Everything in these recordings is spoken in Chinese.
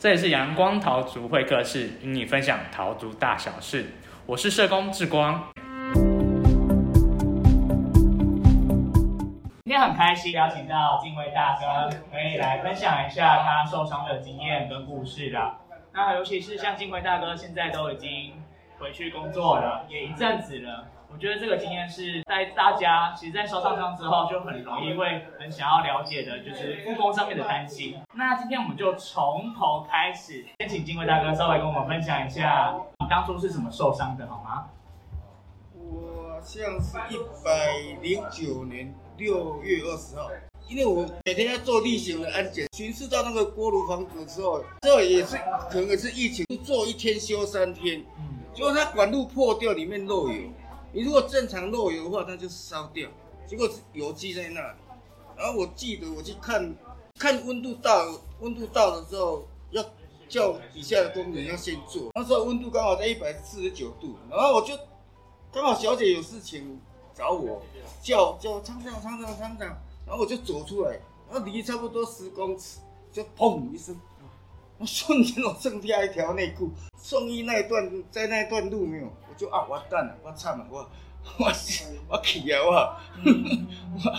这里是阳光桃竹会客室，与你分享桃竹大小事。我是社工志光。今天很开心邀请到金辉大哥，可以来分享一下他受伤的经验跟故事啦。那尤其是像金辉大哥，现在都已经回去工作了，也一阵子了。我觉得这个经验是在大家其实，在受伤伤之后，就很容易会很想要了解的，就是复工上面的担心。那今天我们就从头开始，先请金贵大哥稍微跟我们分享一下，你当初是怎么受伤的，好吗？我像是一百零九年六月二十号，因为我每天要做例行的安检，巡视到那个锅炉房子之后，这也是可能也是疫情，做一天休三天，嗯，结果它管路破掉，里面漏油。你如果正常漏油的话，它就烧掉。结果油积在那里。然后我记得我去看，看温度到，温度到的时候要叫底下的工人要先做。那时候温度刚好在一百四十九度，然后我就刚好小姐有事情找我，叫叫厂长厂长厂长，然后我就走出来，然后离差不多十公尺，就砰一声，我瞬间我剩下一条内裤。送医那一段，在那一段路没有。就啊，完蛋了，我惨了，我我我气啊，我我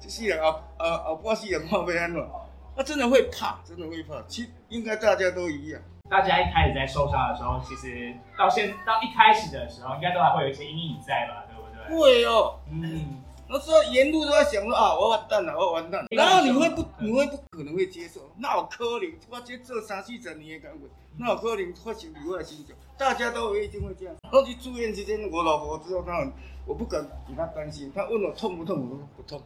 这世人啊啊后半世人看要安了？他真的会怕，真的会怕。其应该大家都一样。大家一开始在受伤的时候，其实到现到一开始的时候，应该都还会有一些阴影在吧？对不对？会哦，嗯。那时候沿路都在想说啊，我完蛋了，我完蛋了。然后你会不，你会不可能会接受？那我可能，我这做三四十年的工作，那我可能发生意外心情？大家都一定会这样。我去住院期间，我老婆知道她很，我不敢给她担心。她问我痛不痛，我说不痛，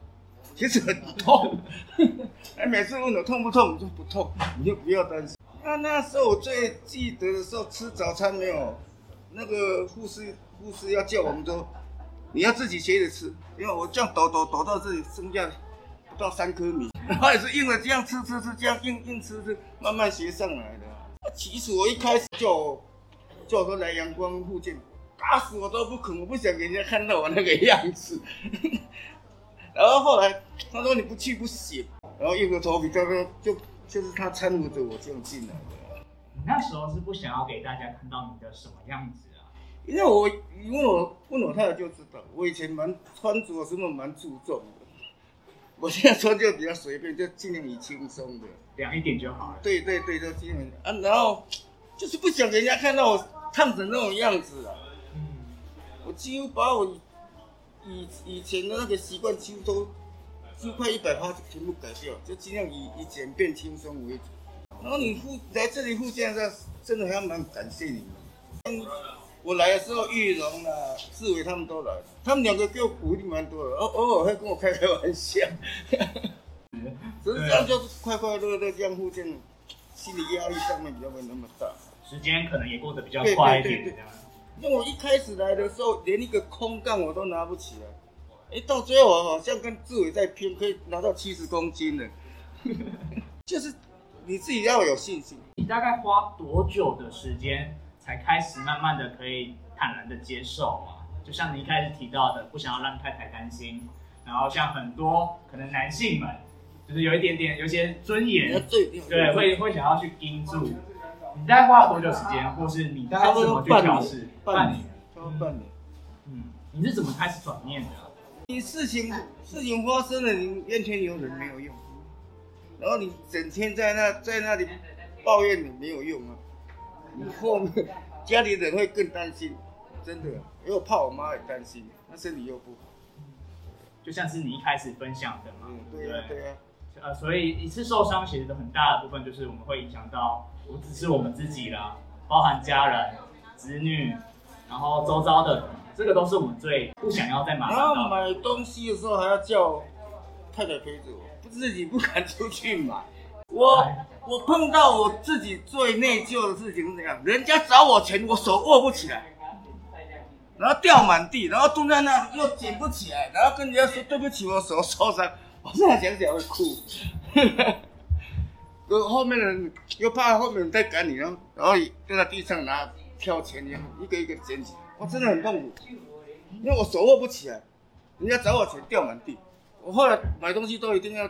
其实很痛。哎，每次问我痛不痛，我说不痛，你就不要担心。那那时候我最记得的时候，吃早餐没有？那个护士护士要叫我们说。你要自己学着吃，因为我这样抖抖抖到这里，剩下不到三颗米，然后也是硬着这样吃吃吃，这样硬硬吃吃，慢慢学上来的。其实我一开始叫叫说来阳光附近，打死我都不肯，我不想给人家看到我那个样子。然后后来他说你不去不行，然后硬着头皮，就就就是他搀扶着我这样进来的。你那时候是不想要给大家看到你的什么样子？因为我问我问我太太就知道，我以前蛮穿着什么蛮注重的，我现在穿就比较随便，就尽量以轻松的，凉一点就好了。对对对，就尽量啊，然后就是不想给人家看到我烫成那种样子啊。嗯，我几乎把我以以前的那个习惯几乎都，几乎快一百趴全部改掉，就尽量以以简便轻松为主。然后你护来这里护现在真的还蛮感谢你们。我来的时候，玉荣啊、志伟他们都来，他们两个给我鼓励蛮多的，偶偶尔会跟我开开玩笑。实际上就是快快乐乐这样互相，心理压力上面比较没那么大，时间可能也过得比较快一点。这样，因为我一开始来的时候，连一个空杠我都拿不起来，哎，到最后我好像跟志伟在拼，可以拿到七十公斤了。就是你自己要有信心。你大概花多久的时间？才开始慢慢的可以坦然的接受啊，就像你一开始提到的，不想要让太太担心，然后像很多可能男性们，就是有一点点有些尊严，对，会会想要去盯住。你大概花了多久时间，或是你大概怎么去调试？半年，半年。嗯，你是怎么开始转念的？你事情事情发生了，你怨天尤人没有用，然后你整天在那在那里抱怨你没有用啊。你后面家里人会更担心，真的，因为我怕我妈也担心，那身体又不好。就像是你一开始分享的嘛，对呀对呀。呃，所以一次受伤其实的很大的部分就是我们会影响到不只是我们自己啦，包含家人、子女，然后周遭的人，这个都是我们最不想要再麻烦然后买东西的时候还要叫太太陪着我，自己不敢出去买。我我碰到我自己最内疚的事情是怎样？人家找我钱，我手握不起来，然后掉满地，然后蹲在那又捡不起来，然后跟人家说对不起，我手受伤。我现在想起来会哭。后后面的人又怕后面人再赶你，然后然后就在地上拿挑钱，一样一个一个捡起来，我真的很痛苦，因为我手握不起来，人家找我钱掉满地，我后来买东西都一定要。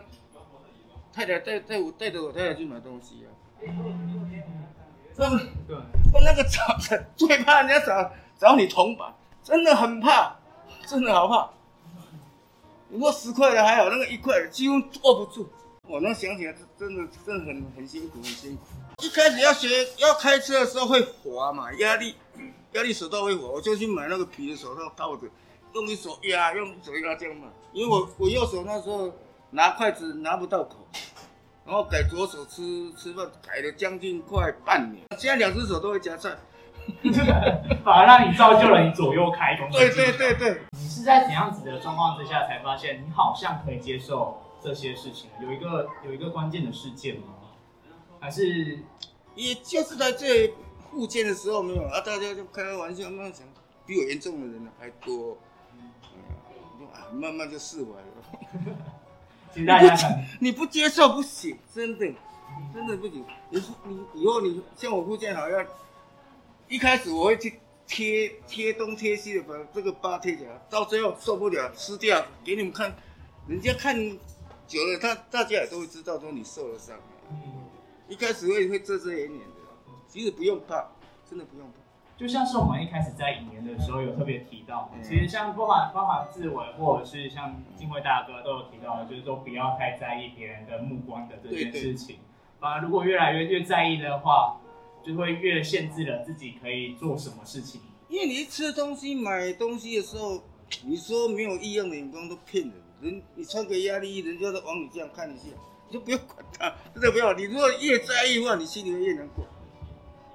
太太带带我带着我太太去买东西啊。真的，对，我那个找 最怕人家找找你铜板，真的很怕，真的好怕。不过十块的还好，那个一块的几乎坐不住。我能想起来，真的真的很很辛苦，很辛苦。一开始要学要开车的时候会滑嘛，压力压力手套会滑，我就去买那个皮的手套套着，用一手压，用一手压这样嘛。因为我我右手那时候拿筷子拿不到口，然后改左手吃吃饭，改了将近快半年。现在两只手都会夹菜。反而让你造就了你左右开弓。对对对对。你是在怎样子的状况之下才发现你好像可以接受这些事情？有一个有一个关键的事件吗？还是也就是在这复健的时候没有啊？大家就开开玩笑，慢慢想，比我严重的人还多。啊，慢慢就释怀了。其实大家很，你不接受不行，真的，真的不行。你你以后你像我复健好像。一开始我会去贴贴东贴西的把这个疤贴起来，到最后受不了撕掉给你们看，人家看久了，他大家也都会知道说你受了伤。嗯，一开始会会遮遮掩掩的，其实不用怕，真的不用怕。就像是我们一开始在引言的时候有特别提到，其实像包含包含志伟或者是像金辉大哥都有提到，就是说不要太在意别人的目光的这件事情，反而如果越来越越在意的话。就会越限制了自己可以做什么事情，因为你吃东西、买东西的时候，你说没有异样的眼光都骗人。人你穿个压力衣，人家都往你这样看一下，你就不要管他，真的不要。你如果越在意的话，你心里会越难过。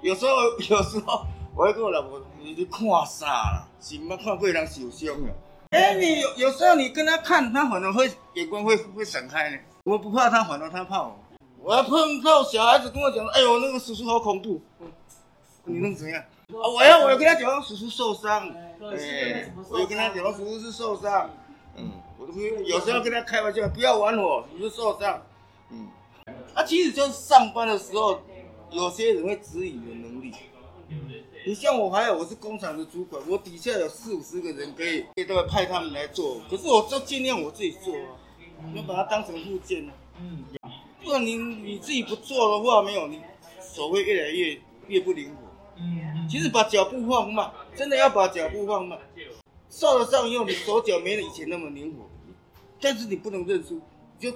有时候，有时候我会跟我老婆，你去看啥了？是没看过人受伤了。哎，你有有时候你跟他看，他反而会眼光会会闪开呢。我不怕他，反而他怕我。我要碰到小孩子跟我讲，哎呦，那个叔叔好恐怖，你能怎样？啊，我要我要跟他讲，叔叔受伤，哎，我要跟他讲，叔叔是受伤，嗯，我都有时候跟他开玩笑，不要玩我，叔叔受伤，嗯，啊，其实就是上班的时候，有些人会质疑你的能力，你像我还有我是工厂的主管，我底下有四五十个人可以可以都会派他们来做，可是我就尽量我自己做啊，要把它当成物件呢，嗯。不然你你自己不做的话，没有你手会越来越越不灵活。嗯，其实把脚步放慢，真的要把脚步放慢。受了伤以后，你手脚没了以前那么灵活，但是你不能认输，就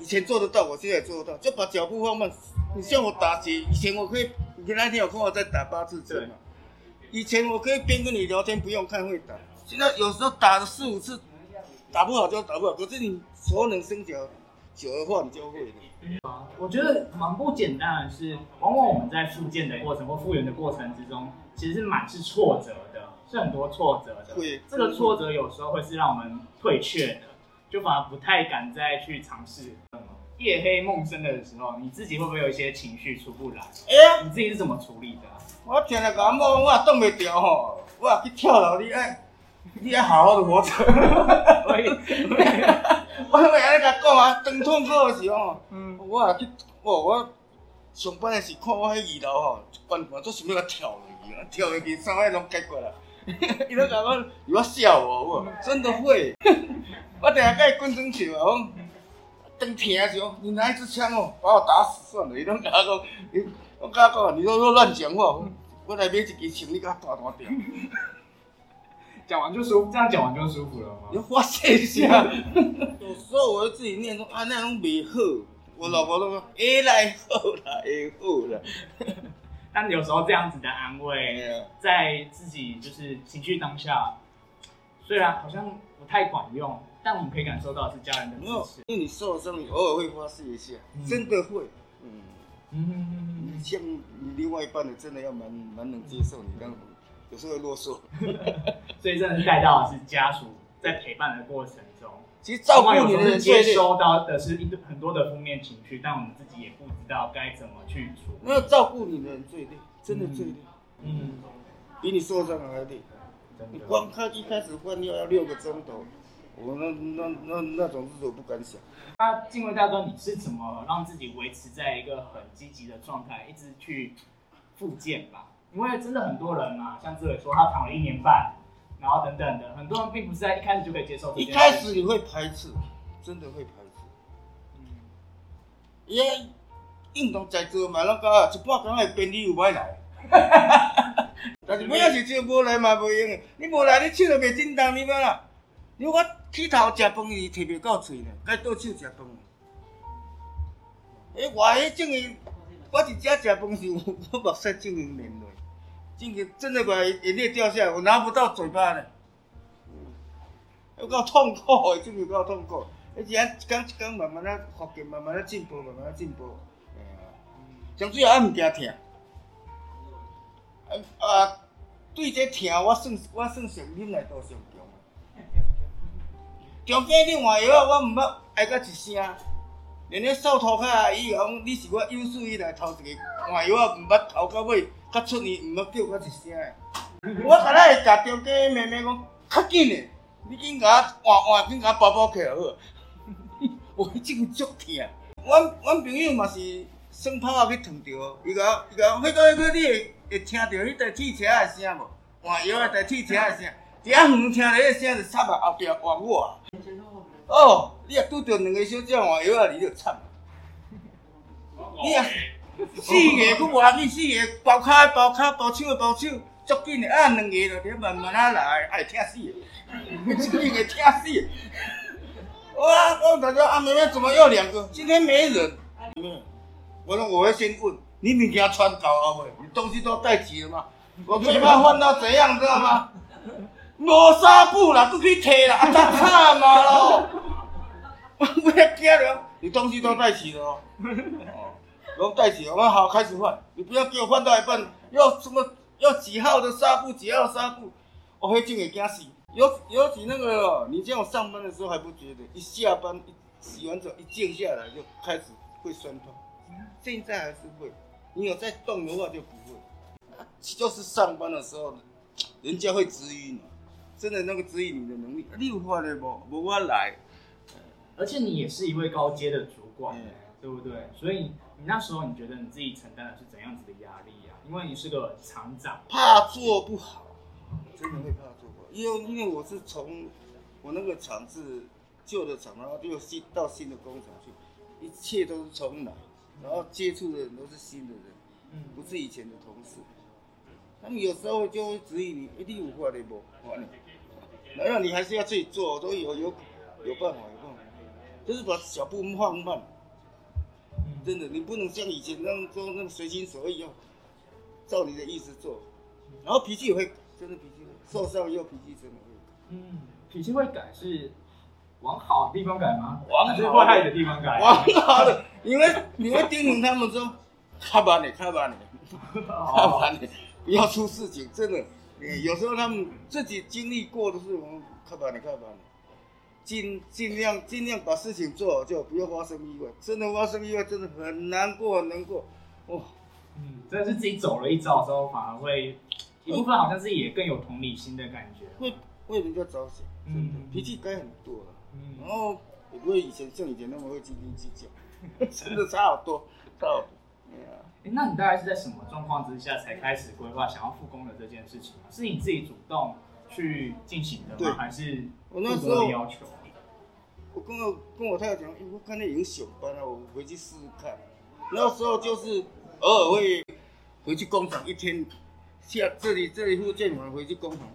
以前做得到，我现在也做得到，就把脚步放慢。你像我打劫，以前我可以，你那天有空我在打八字针嘛？以前我可以边跟你聊天不用看会打，现在有时候打了四五次，打不好就打不好，可是你熟能生巧。久的话，你就会。我觉得蛮不简单的是，往往我们在复健的过程或复原的过程之中，其实是蛮是挫折的，是很多挫折的。对。这个挫折有时候会是让我们退却的，就反而不太敢再去尝试。夜黑梦深的时候，你自己会不会有一些情绪出不来？哎呀，你自己是怎么处理的？我听了讲梦，我也冻不掉吼，我也去跳楼，你爱，你爱好好的活着。我咪安尼甲讲啊，当痛苦的时候，嗯，我也去，哦，我上班的时看我迄二楼吼，关关都想要甲跳落去，跳落去，三摆拢解决了。伊都甲我，伊我笑我，我真的会。我等下甲伊滚装笑啊，我当听的时候，你拿一支枪哦，把我打死算了。伊拢甲我讲，我甲我讲，你都说乱讲话，我来买一支枪，你甲我打打掉。讲完就舒，这样讲完就舒服了吗？要发泄一下。有时候我会自己念说啊，那种未好，我老婆都说会来好啦，会好啦。但有时候这样子的安慰，在自己就是情绪当下，虽然好像不太管用，但我们可以感受到是家人的支持。因为你受伤，你偶尔会发泄一下，真的会。嗯嗯，像你另外一半的，真的要蛮蛮能接受你这样。有时候会啰嗦，所以真的是带到的是家属在陪伴的过程中，其实照顾你的人接收到的是一很多的负面情绪，但我们自己也不知道该怎么去处理。没有照顾你的人最累，真的最累，嗯，比你受伤还累。你光开一开始换药要六个钟头，我那那那那种日子我不敢想。那静伟大哥，你是怎么让自己维持在一个很积极的状态，一直去复健吧？因为真的很多人嘛，像志伟说他躺了一年半，然后等等的，很多人并不是在一开始就可以接受。一开始你会排斥，真的会排斥。嗯，因为运动在做嘛，那个一半工的便利有买来。但是尾仔是招无来嘛无用的，你无来你手就袂震动，你要啦？你我起头食饭伊摕袂到喙呢，该倒手食饭。诶，外迄种的，我伫遮食饭时，我目屎正经连落，正经真的把眼泪掉下来，我拿不到嘴巴呢。有够痛苦的，真有够痛苦。而且一工一工慢慢啊福建，慢慢啊进步，慢慢啊进步。哎呀，上主要啊物件疼。啊啊，对这疼，我算我算上忍耐度上。中间你换药我毋捌挨到一声，连咧扫涂骹伊讲你是我有史以来头一个换药毋捌头到尾，甲出年毋捌叫我一声的。我敢若会甲中间妹妹讲，较紧的，你紧甲我换换，紧甲包包起来好。我真个足疼。阮阮朋友嘛是耍炮啊去烫着，伊甲伊甲，迄个迄个你会会听着迄台汽车的声无？换药啊台汽车的声，伫遐远听着迄个声就插啊后壁换我。哦，你若拄着两个小姐换药啊，你就惨。你啊，四个佫换去，四个包骹包骹，包手的包手，足紧的啊，两个就伫慢慢啊来，爱疼死的，真个疼死。哇！我大家阿，妹妹怎么又两个？今天没人。我说我会先问你，物件穿到了没？你东西都带齐了吗？我嘴巴换到怎样，知道吗？无纱布啦，都去摕啦，啊，太惨嘛咯！我要惊了，你东西都带齐了哦。哦，都带齐了，我们好开始换。你不要给我换到一半，要什么要几号的纱布，几号纱布，我会真会惊死。尤尤其那个，你这样上班的时候还不觉得，一下班一洗完澡一静下来就开始会酸痛。现在还是会，你有在动的话就不会。就是上班的时候，人家会质疑你，真的那个指引你的能力，你有法的不？无我来。而且你也是一位高阶的主管，对不对？所以你那时候你觉得你自己承担的是怎样子的压力呀？因为你是个厂长，怕做不好，真的会怕做不好。因为因为我是从我那个厂是旧的厂，然后就新到新的工厂去，一切都是从来，然后接触的人都是新的人，嗯，不是以前的同事。他们有时候就会质疑你，一定有话的不？然后你还是要自己做，都有有有办法，有办法，就是把小步放慢。真的，你不能像以前那样做那么随心所欲，要照你的意思做，然后脾气也会真的脾气。受伤又脾气真的会，嗯，脾气会改是往好的地方改吗？往还是坏的地方改？往好的，因为你会叮咛他们说，看吧你，看吧你，看吧你，不要出事情，真的。有时候他们自己经历过的事，我们看吧你，看吧，尽尽量尽量把事情做好，就不要发生意外。真的发生意外，真的很难过，很难过。哇，嗯，真的是自己走了一遭之后，反而会。一部分好像是也更有同理心的感觉，会为人家着想，真的脾气改很多了，嗯然后也不会以前像以前那么会斤斤计较，真的差好多，差好多。哎，那你大概是在什么状况之下才开始规划想要复工的这件事情？是你自己主动去进行的吗？还是我那时候要求？我跟我跟我太太讲，哎，我看那已经休班了，我回去试试看。那时候就是偶尔会回去工厂一天。下这里这里附近完回去工厂，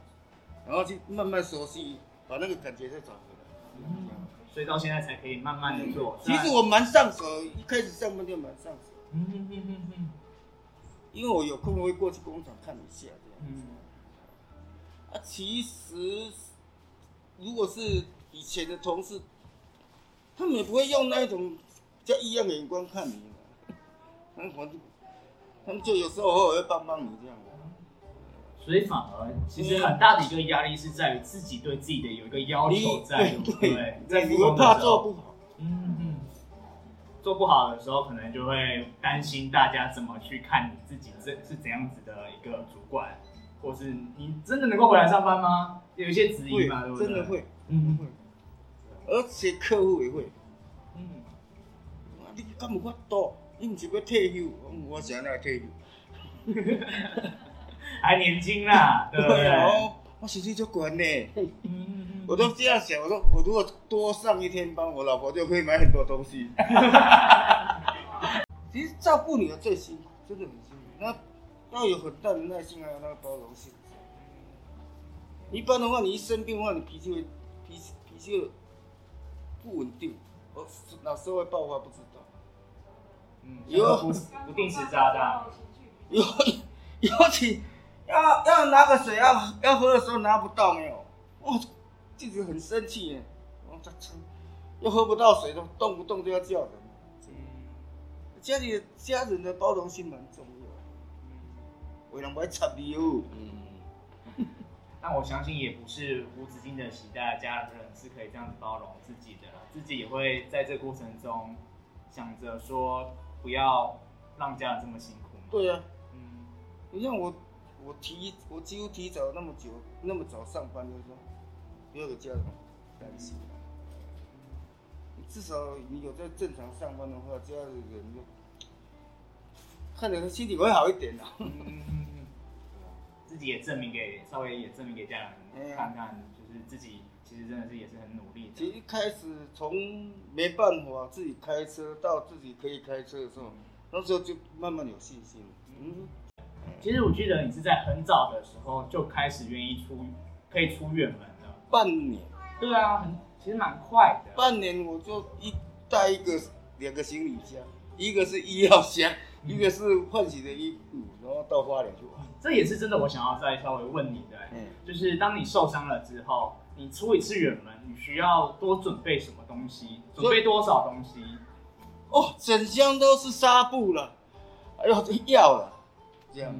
然后去慢慢熟悉，把那个感觉再找回来。嗯，所以到现在才可以慢慢的做。其实我蛮上手，一开始上班就蛮上手。嗯嗯嗯嗯因为我有空会过去工厂看一下这样子。啊，其实如果是以前的同事，他们也不会用那一种叫异样的眼光看你嘛。他们他们就有时候偶尔会帮帮你这样。所以反而其实很大的一个压力是在于自己对自己的有一个要求在，对，在你会怕做不好，嗯嗯，做不好的时候可能就会担心大家怎么去看你自己是是怎样子的一个主管，或是你真的能够回来上班吗？有一些质疑嘛，对不对？真的会，嗯会，而且客户也会，嗯，你干不法多，你不是要退休，我想要退休。还年轻啦，对不对？我薪水就管呢，我都这样想，我说我如果多上一天班，我老婆就可以买很多东西。其实照顾女儿最辛苦，真的很辛苦。那要有很大的耐心，还有那个包容性。一般的话，你一生病的话，你脾气会脾气脾气不稳定，哦，哪时候会爆发不知道。嗯，有不不定时炸弹，尤尤其要要拿个水要要喝的时候拿不到没有，哇，自己很生气耶，我这撑，又喝不到水，都动不动就要叫人。家里的家人的包容性蛮重要，为人不爱插你哦。嗯，但我相信也不是无止境的期待家人是可以这样子包容自己的，自己也会在这个过程中想着说不要让家人这么辛苦。对啊，嗯，你像我，我提我几乎提早那么久那么早上班，就是说不要给家人担心。至少你有在正常上班的话，家里人就看着心情会好一点啦。自己也证明给稍微也证明给家人看看，就是自己其实真的是也是很努力的。其实一开始从没办法自己开车到自己可以开车的时候，那时候就慢慢有信心。嗯，其实我记得你是在很早的时候就开始愿意出可以出远门了，半年。对啊，很。其实蛮快的，半年我就一带一个两个行李箱，一个是医药箱，一个是换洗的衣服，然后到花莲去玩。这也是真的，我想要再稍微问你的，嗯，就是当你受伤了之后，你出一次远门，你需要多准备什么东西？准备多少东西？哦，整箱都是纱布了，还有药了，这样，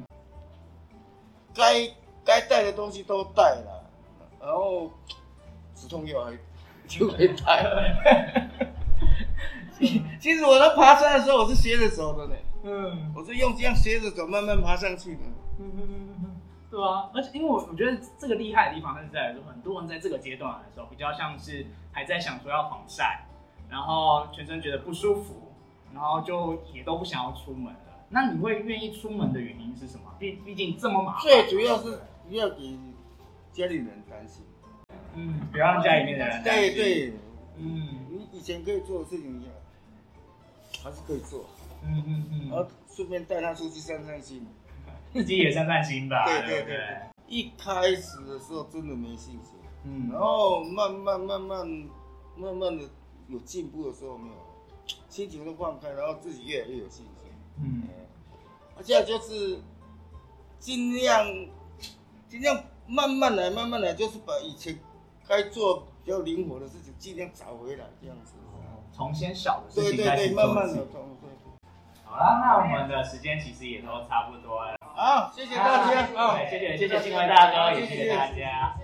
该该带的东西都带了，然后止痛药还。就会带。其实我在爬山的时候，我是斜着走的呢。嗯，我是用这样斜着走，慢慢爬上去的。嗯嗯嗯嗯，对啊。而且因为我我觉得这个厉害的地方是在说，很多人在这个阶段的时候，比较像是还在想说要防晒，然后全身觉得不舒服，然后就也都不想要出门了。那你会愿意出门的原因是什么？毕毕竟这么麻烦。最主要是不要给家里人担心。嗯，不要让家里面的人。对对，嗯，你以前可以做的事情，还是可以做。嗯嗯嗯。然后顺便带他出去散散心，自己也散散心吧。对对对。一开始的时候真的没信心，嗯，然后慢慢慢慢慢慢的有进步的时候，没有，心情都放开，然后自己越来越有信心。嗯。而且就是尽量尽量慢慢来，慢慢来，就是把以前。该做比较灵活的事情，尽量找回来，这样子。从先小的事情开始做起。好了，那我们的时间其实也都差不多了。好，谢谢大家。谢谢谢谢金威大哥，也谢谢大家。